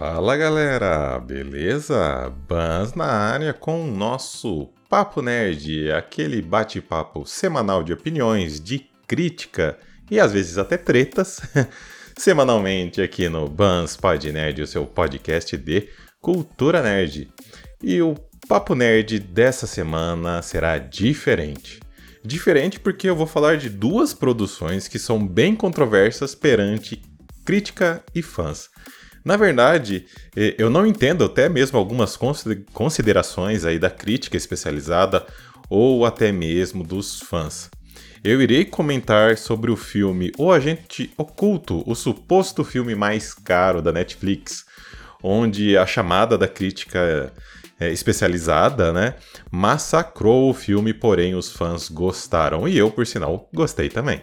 Fala galera, beleza? Bans na área com o nosso Papo Nerd, aquele bate-papo semanal de opiniões, de crítica e às vezes até tretas, semanalmente aqui no Bans Pod Nerd, o seu podcast de cultura nerd. E o Papo Nerd dessa semana será diferente. Diferente porque eu vou falar de duas produções que são bem controversas perante crítica e fãs. Na verdade, eu não entendo até mesmo algumas considerações aí da crítica especializada ou até mesmo dos fãs. Eu irei comentar sobre o filme O Agente Oculto, o suposto filme mais caro da Netflix, onde a chamada da crítica é, especializada, né, massacrou o filme, porém os fãs gostaram e eu, por sinal, gostei também.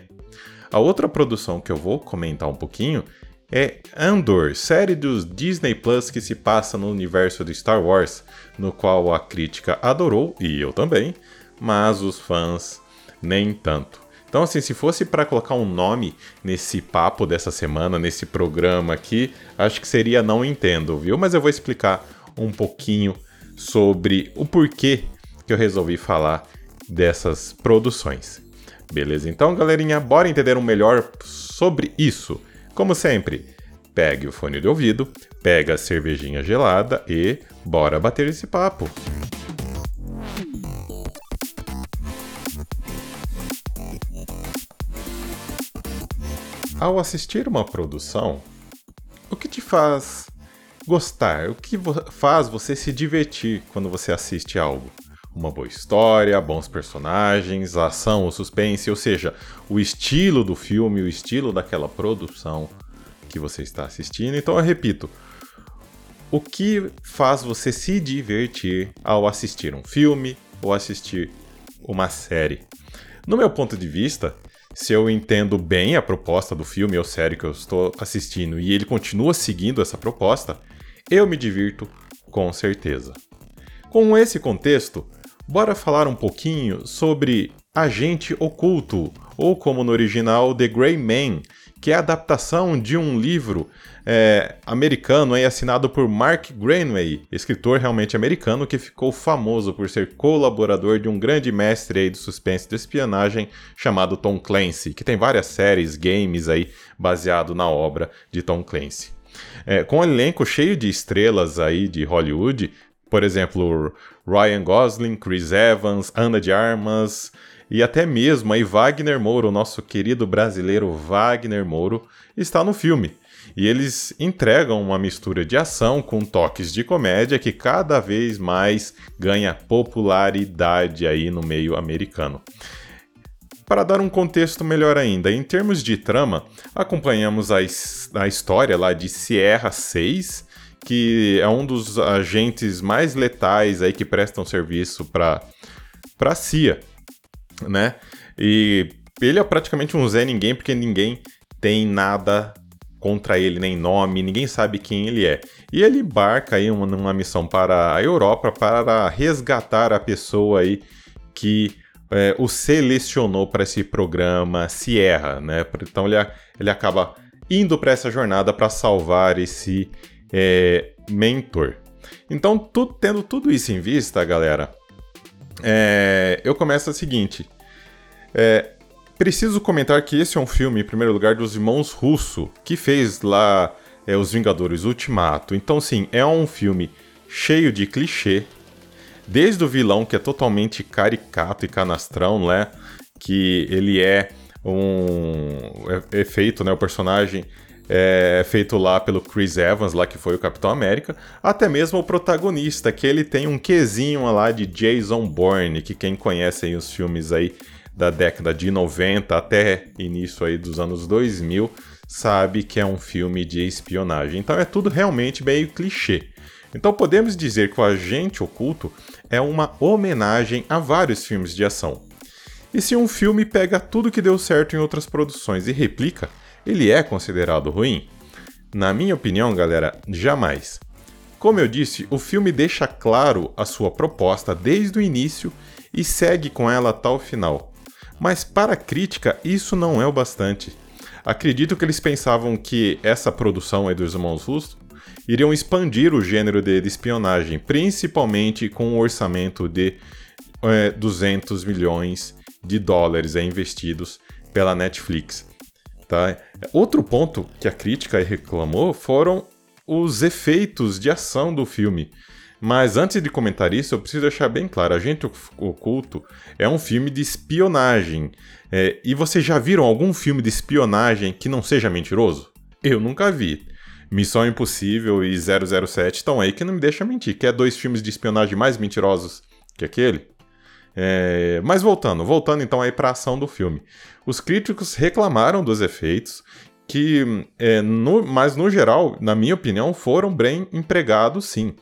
A outra produção que eu vou comentar um pouquinho é Andor, série dos Disney Plus que se passa no universo de Star Wars, no qual a crítica adorou e eu também, mas os fãs nem tanto. Então, assim, se fosse para colocar um nome nesse papo dessa semana, nesse programa aqui, acho que seria Não Entendo, viu? Mas eu vou explicar um pouquinho sobre o porquê que eu resolvi falar dessas produções. Beleza? Então, galerinha, bora entender um melhor sobre isso. Como sempre, pegue o fone de ouvido, pega a cervejinha gelada e bora bater esse papo. Ao assistir uma produção, o que te faz gostar? O que faz você se divertir quando você assiste algo? Uma boa história, bons personagens, a ação, o suspense, ou seja, o estilo do filme, o estilo daquela produção que você está assistindo. Então eu repito, o que faz você se divertir ao assistir um filme ou assistir uma série? No meu ponto de vista, se eu entendo bem a proposta do filme ou série que eu estou assistindo e ele continua seguindo essa proposta, eu me divirto com certeza. Com esse contexto, bora falar um pouquinho sobre Agente Oculto, ou como no original The Grey Man, que é a adaptação de um livro é, americano aí, assinado por Mark Granway, escritor realmente americano que ficou famoso por ser colaborador de um grande mestre aí do suspense de espionagem chamado Tom Clancy, que tem várias séries, games aí baseado na obra de Tom Clancy. É, com um elenco cheio de estrelas aí de Hollywood, por exemplo, Ryan Gosling, Chris Evans, Ana de Armas e até mesmo aí Wagner Moura, o nosso querido brasileiro Wagner Moura, está no filme. E eles entregam uma mistura de ação com toques de comédia que cada vez mais ganha popularidade aí no meio americano. Para dar um contexto melhor ainda, em termos de trama, acompanhamos a, a história lá de Sierra 6, que é um dos agentes mais letais aí que prestam serviço para para CIA, né? E ele é praticamente um Zé ninguém porque ninguém tem nada contra ele, nem nome, ninguém sabe quem ele é. E ele embarca aí uma, numa missão para a Europa para resgatar a pessoa aí que é, o selecionou para esse programa Sierra, né? Então ele, ele acaba indo para essa jornada para salvar esse é, mentor. Então, tu, tendo tudo isso em vista, galera, é, eu começo o seguinte. É, preciso comentar que esse é um filme, em primeiro lugar, dos irmãos Russo, que fez lá é, Os Vingadores Ultimato. Então, sim, é um filme cheio de clichê. Desde o vilão, que é totalmente caricato e canastrão, né? Que ele é um. É, é feito, né? O personagem é, feito lá pelo Chris Evans, lá que foi o Capitão América, até mesmo o protagonista, que ele tem um quesinho lá de Jason Bourne, que quem conhece aí os filmes aí da década de 90 até início aí dos anos 2000, sabe que é um filme de espionagem. Então é tudo realmente meio clichê. Então podemos dizer que o Agente Oculto é uma homenagem a vários filmes de ação. E se um filme pega tudo que deu certo em outras produções e replica, ele é considerado ruim? Na minha opinião, galera, jamais. Como eu disse, o filme deixa claro a sua proposta desde o início e segue com ela até o final. Mas para a crítica, isso não é o bastante. Acredito que eles pensavam que essa produção aí dos irmãos Russo iriam expandir o gênero de, espionagem, principalmente com um orçamento de é, 200 milhões de dólares é, investidos pela Netflix. Tá? Outro ponto que a crítica reclamou foram os efeitos de ação do filme. Mas antes de comentar isso, eu preciso deixar bem claro: Agente Oculto é um filme de espionagem. É, e vocês já viram algum filme de espionagem que não seja mentiroso? Eu nunca vi. Missão Impossível e 007 estão aí que não me deixa mentir. Quer dois filmes de espionagem mais mentirosos que aquele? É, mas voltando, voltando então aí para a ação do filme. Os críticos reclamaram dos efeitos, que, é, no, mas no geral, na minha opinião, foram bem empregados sim.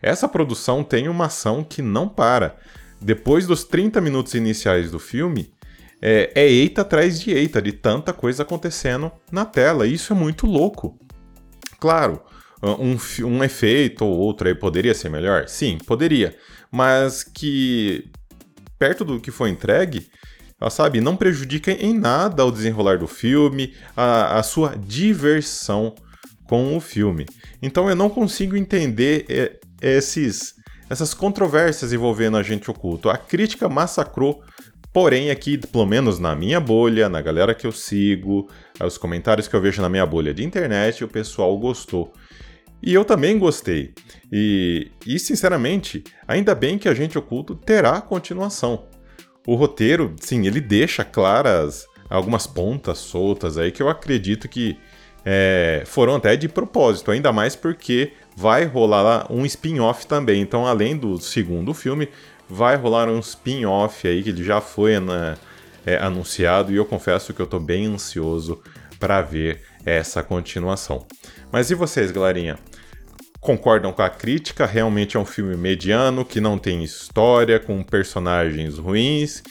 Essa produção tem uma ação que não para. Depois dos 30 minutos iniciais do filme, é, é eita atrás de eita, de tanta coisa acontecendo na tela. Isso é muito louco. Claro, um, um efeito ou outro aí poderia ser melhor? Sim, poderia. Mas que perto do que foi entregue, sabe, não prejudica em nada o desenrolar do filme, a, a sua diversão com o filme. Então eu não consigo entender é, esses, essas controvérsias envolvendo Agente Oculto. A crítica massacrou, porém aqui, pelo menos na minha bolha, na galera que eu sigo, os comentários que eu vejo na minha bolha de internet, o pessoal gostou. E eu também gostei. E, e sinceramente, ainda bem que Agente Oculto terá continuação. O roteiro, sim, ele deixa claras algumas pontas soltas aí que eu acredito que é, foram até de propósito, ainda mais porque vai rolar um spin-off também. Então, além do segundo filme, vai rolar um spin-off aí que ele já foi né, é, anunciado e eu confesso que eu tô bem ansioso para ver essa continuação. Mas e vocês, galerinha? Concordam com a crítica, realmente é um filme mediano, que não tem história, com personagens ruins,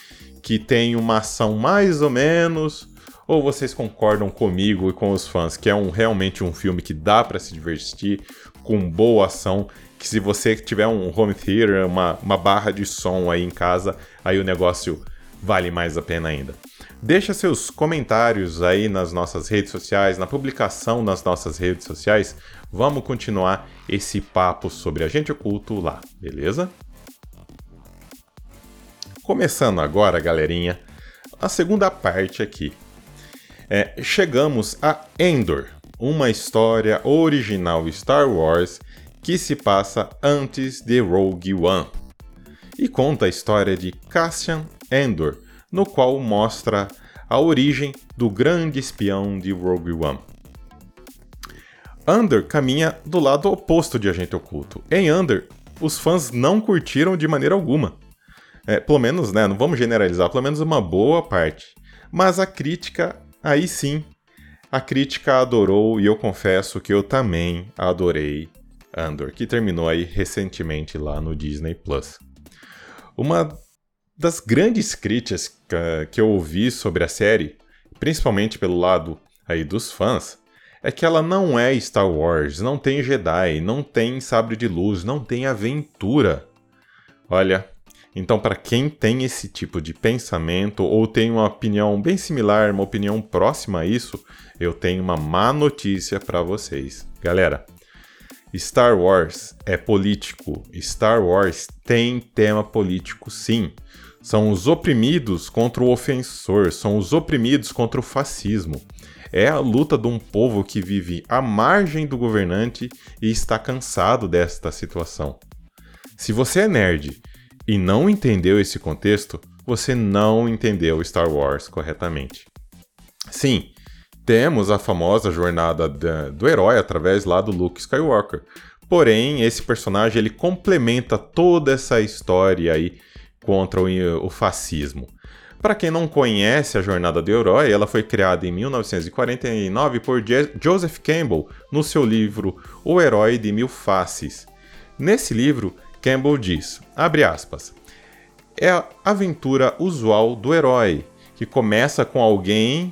que tem uma ação mais ou menos, ou vocês concordam comigo e com os fãs que é um, realmente um filme que dá para se divertir, com boa ação, que se você tiver um home theater, uma, uma barra de som aí em casa, aí o negócio vale mais a pena ainda. Deixa seus comentários aí nas nossas redes sociais, na publicação nas nossas redes sociais, Vamos continuar esse papo sobre agente oculto lá, beleza? Começando agora, galerinha, a segunda parte aqui. É, chegamos a Endor, uma história original Star Wars que se passa antes de Rogue One e conta a história de Cassian Endor, no qual mostra a origem do grande espião de Rogue One. Under caminha do lado oposto de Agente Oculto. Em Under, os fãs não curtiram de maneira alguma. É, pelo menos, né, não vamos generalizar, pelo menos uma boa parte. Mas a crítica, aí sim, a crítica adorou e eu confesso que eu também adorei Andor, que terminou aí recentemente lá no Disney Plus. Uma das grandes críticas que eu ouvi sobre a série, principalmente pelo lado aí dos fãs, é que ela não é Star Wars, não tem Jedi, não tem sabre de luz, não tem aventura. Olha, então para quem tem esse tipo de pensamento ou tem uma opinião bem similar, uma opinião próxima a isso, eu tenho uma má notícia para vocês. Galera, Star Wars é político. Star Wars tem tema político, sim. São os oprimidos contra o ofensor, são os oprimidos contra o fascismo. É a luta de um povo que vive à margem do governante e está cansado desta situação. Se você é nerd e não entendeu esse contexto, você não entendeu Star Wars corretamente. Sim, temos a famosa jornada do herói através lá do Luke Skywalker. Porém, esse personagem ele complementa toda essa história aí contra o, o fascismo. Para quem não conhece a jornada do herói, ela foi criada em 1949 por Joseph Campbell no seu livro O Herói de Mil Faces. Nesse livro, Campbell diz, aspas, é a aventura usual do herói, que começa com alguém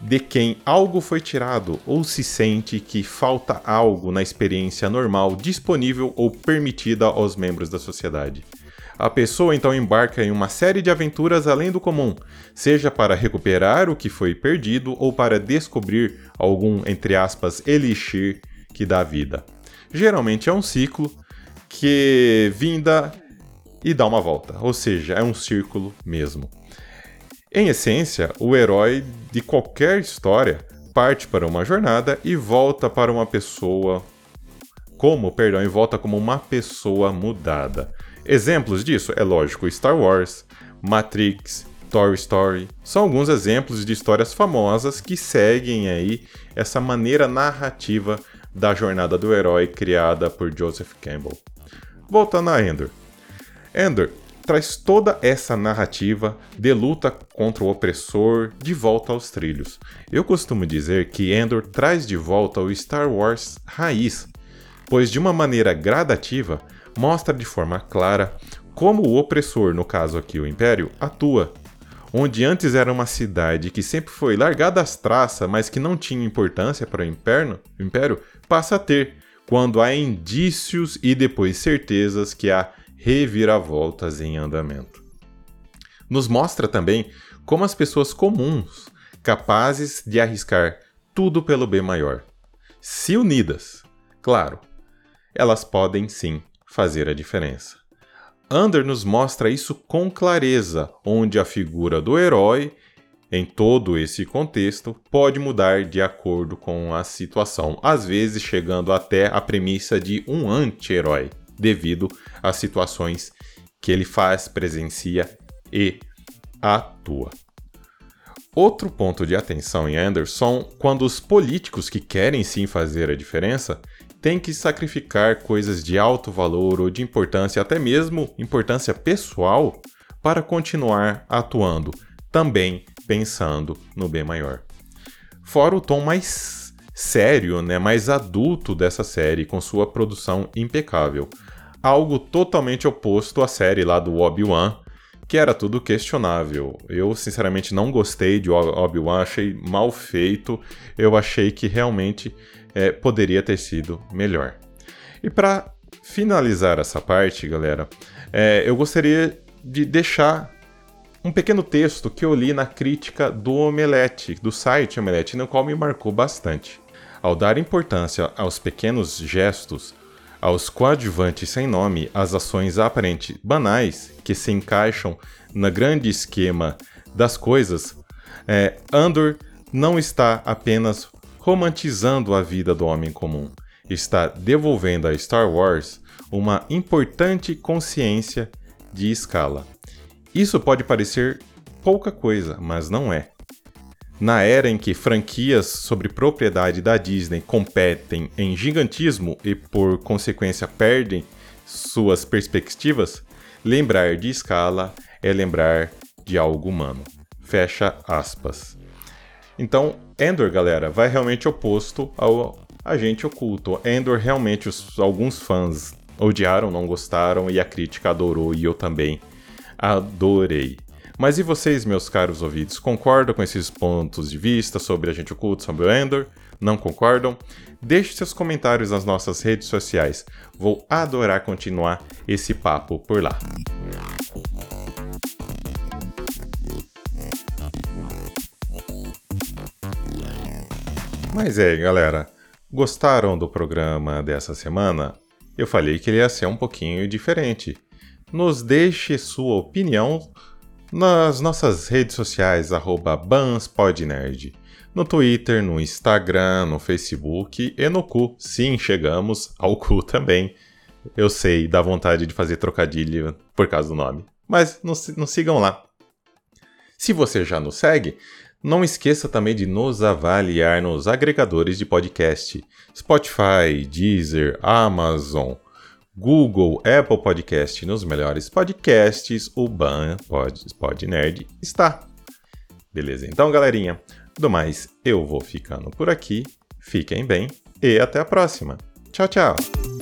de quem algo foi tirado ou se sente que falta algo na experiência normal disponível ou permitida aos membros da sociedade. A pessoa então embarca em uma série de aventuras além do comum, seja para recuperar o que foi perdido ou para descobrir algum, entre aspas, elixir que dá vida. geralmente é um ciclo que vinda e dá uma volta, ou seja, é um círculo mesmo. Em essência, o herói de qualquer história parte para uma jornada e volta para uma pessoa como, perdão, e volta como uma pessoa mudada. Exemplos disso é lógico Star Wars, Matrix, Toy Story, são alguns exemplos de histórias famosas que seguem aí essa maneira narrativa da jornada do herói criada por Joseph Campbell. Voltando a Ender. Ender traz toda essa narrativa de luta contra o opressor de volta aos trilhos. Eu costumo dizer que Endor traz de volta o Star Wars raiz, pois de uma maneira gradativa mostra de forma clara como o opressor, no caso aqui o Império, atua. Onde antes era uma cidade que sempre foi largada às traças, mas que não tinha importância para o Império, o Império passa a ter, quando há indícios e depois certezas que há reviravoltas em andamento. Nos mostra também como as pessoas comuns, capazes de arriscar tudo pelo bem maior, se unidas, claro, elas podem sim fazer a diferença. Under nos mostra isso com clareza, onde a figura do herói, em todo esse contexto, pode mudar de acordo com a situação, às vezes chegando até a premissa de um anti-herói, devido às situações que ele faz, presencia e atua. Outro ponto de atenção em Anderson quando os políticos que querem sim fazer a diferença têm que sacrificar coisas de alto valor ou de importância, até mesmo importância pessoal, para continuar atuando, também pensando no bem maior. Fora o tom mais sério, né, mais adulto dessa série, com sua produção impecável. Algo totalmente oposto à série lá do Obi-Wan, que era tudo questionável. Eu, sinceramente, não gostei de Obi-Wan, achei mal feito. Eu achei que realmente é, poderia ter sido melhor. E para finalizar essa parte, galera, é, eu gostaria de deixar um pequeno texto que eu li na crítica do Omelete, do site Omelete, no qual me marcou bastante. Ao dar importância aos pequenos gestos, aos coadjuvantes sem nome, às ações aparentes banais que se encaixam no grande esquema das coisas, é, Andor não está apenas romantizando a vida do homem comum, está devolvendo a Star Wars uma importante consciência de escala. Isso pode parecer pouca coisa, mas não é. Na era em que franquias sobre propriedade da Disney competem em gigantismo e, por consequência, perdem suas perspectivas, lembrar de escala é lembrar de algo humano. Fecha aspas. Então, Endor, galera, vai realmente oposto ao Agente Oculto. Endor, realmente, os, alguns fãs odiaram, não gostaram, e a crítica adorou, e eu também adorei. Mas e vocês, meus caros ouvintes, concordam com esses pontos de vista sobre Agente Oculto, sobre o Endor? Não concordam? Deixe seus comentários nas nossas redes sociais. Vou adorar continuar esse papo por lá. Mas é, galera, gostaram do programa dessa semana? Eu falei que ele ia ser um pouquinho diferente. Nos deixe sua opinião nas nossas redes sociais, BansPodNerd. No Twitter, no Instagram, no Facebook e no cu. Sim, chegamos ao cu também. Eu sei, dá vontade de fazer trocadilho por causa do nome. Mas nos, nos sigam lá. Se você já nos segue, não esqueça também de nos avaliar nos agregadores de podcast: Spotify, Deezer, Amazon, Google, Apple Podcast, nos melhores podcasts, o Ban Pod, Pod Nerd está. Beleza? Então, galerinha, do mais, eu vou ficando por aqui. Fiquem bem e até a próxima. Tchau, tchau.